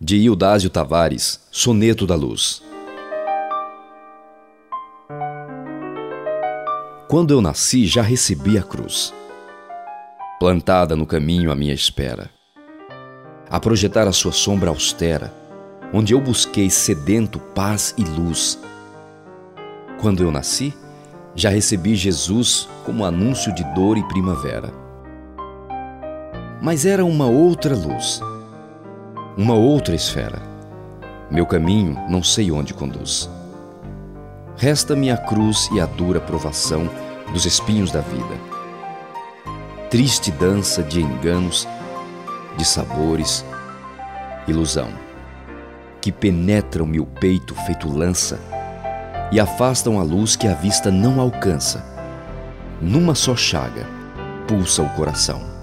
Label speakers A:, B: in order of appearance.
A: De Ildásio Tavares, Soneto da Luz. Quando eu nasci, já recebi a cruz, plantada no caminho à minha espera, a projetar a sua sombra austera, onde eu busquei sedento paz e luz. Quando eu nasci, já recebi Jesus como anúncio de dor e primavera. Mas era uma outra luz uma outra esfera. Meu caminho não sei onde conduz. Resta-me a cruz e a dura provação dos espinhos da vida. Triste dança de enganos, de sabores, ilusão, que penetram meu peito feito lança e afastam a luz que a vista não alcança. Numa só chaga pulsa o coração.